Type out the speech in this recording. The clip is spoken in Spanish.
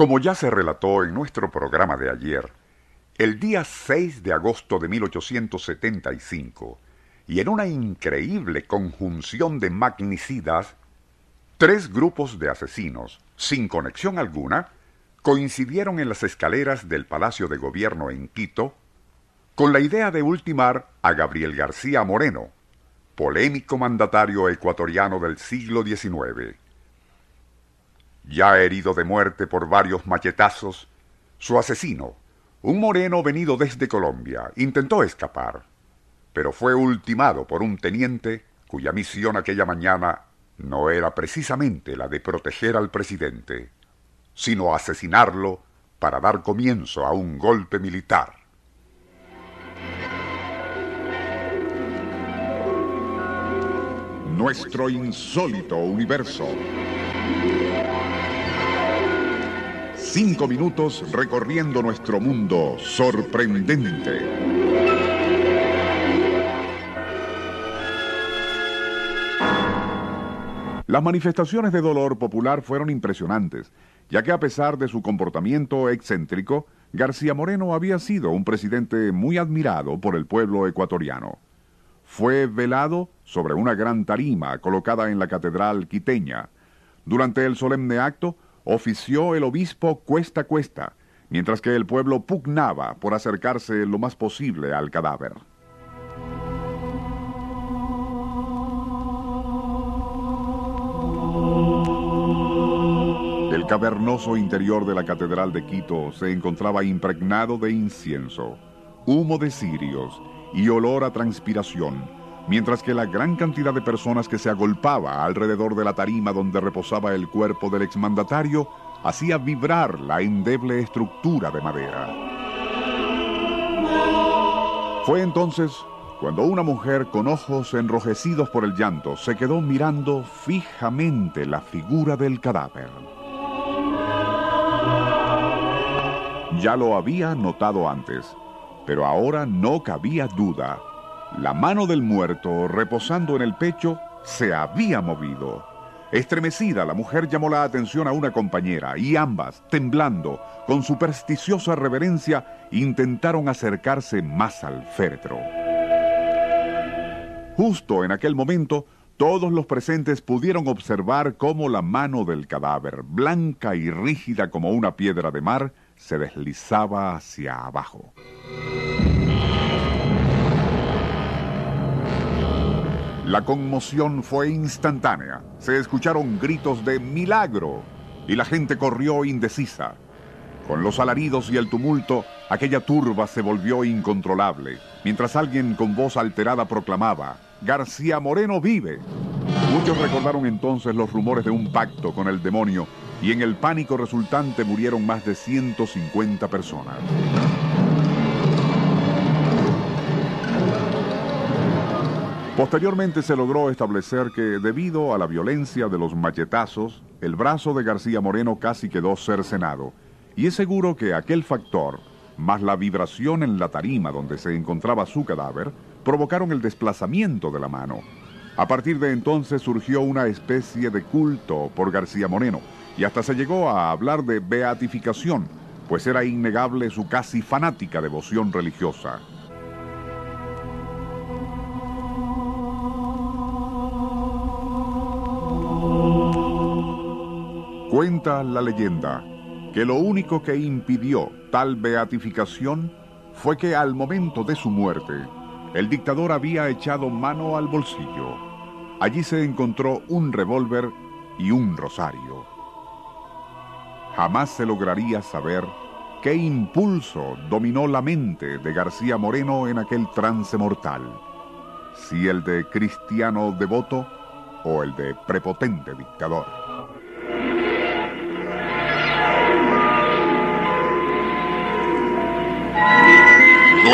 Como ya se relató en nuestro programa de ayer, el día 6 de agosto de 1875, y en una increíble conjunción de magnicidas, tres grupos de asesinos, sin conexión alguna, coincidieron en las escaleras del Palacio de Gobierno en Quito con la idea de ultimar a Gabriel García Moreno, polémico mandatario ecuatoriano del siglo XIX. Ya herido de muerte por varios machetazos, su asesino, un moreno venido desde Colombia, intentó escapar, pero fue ultimado por un teniente cuya misión aquella mañana no era precisamente la de proteger al presidente, sino asesinarlo para dar comienzo a un golpe militar. Nuestro insólito universo. Cinco minutos recorriendo nuestro mundo sorprendente. Las manifestaciones de dolor popular fueron impresionantes, ya que a pesar de su comportamiento excéntrico, García Moreno había sido un presidente muy admirado por el pueblo ecuatoriano. Fue velado sobre una gran tarima colocada en la catedral quiteña. Durante el solemne acto, ofició el obispo cuesta cuesta, mientras que el pueblo pugnaba por acercarse lo más posible al cadáver. El cavernoso interior de la Catedral de Quito se encontraba impregnado de incienso, humo de cirios y olor a transpiración, mientras que la gran cantidad de personas que se agolpaba alrededor de la tarima donde reposaba el cuerpo del exmandatario hacía vibrar la endeble estructura de madera. Fue entonces cuando una mujer con ojos enrojecidos por el llanto se quedó mirando fijamente la figura del cadáver. Ya lo había notado antes, pero ahora no cabía duda. La mano del muerto, reposando en el pecho, se había movido. Estremecida, la mujer llamó la atención a una compañera y ambas, temblando, con supersticiosa reverencia, intentaron acercarse más al féretro. Justo en aquel momento, todos los presentes pudieron observar cómo la mano del cadáver, blanca y rígida como una piedra de mar, se deslizaba hacia abajo. La conmoción fue instantánea. Se escucharon gritos de milagro y la gente corrió indecisa. Con los alaridos y el tumulto, aquella turba se volvió incontrolable, mientras alguien con voz alterada proclamaba, García Moreno vive. Muchos recordaron entonces los rumores de un pacto con el demonio y en el pánico resultante murieron más de 150 personas. Posteriormente se logró establecer que debido a la violencia de los machetazos, el brazo de García Moreno casi quedó cercenado. Y es seguro que aquel factor, más la vibración en la tarima donde se encontraba su cadáver, provocaron el desplazamiento de la mano. A partir de entonces surgió una especie de culto por García Moreno, y hasta se llegó a hablar de beatificación, pues era innegable su casi fanática devoción religiosa. Cuenta la leyenda que lo único que impidió tal beatificación fue que al momento de su muerte, el dictador había echado mano al bolsillo. Allí se encontró un revólver y un rosario. Jamás se lograría saber qué impulso dominó la mente de García Moreno en aquel trance mortal, si el de cristiano devoto o el de prepotente dictador.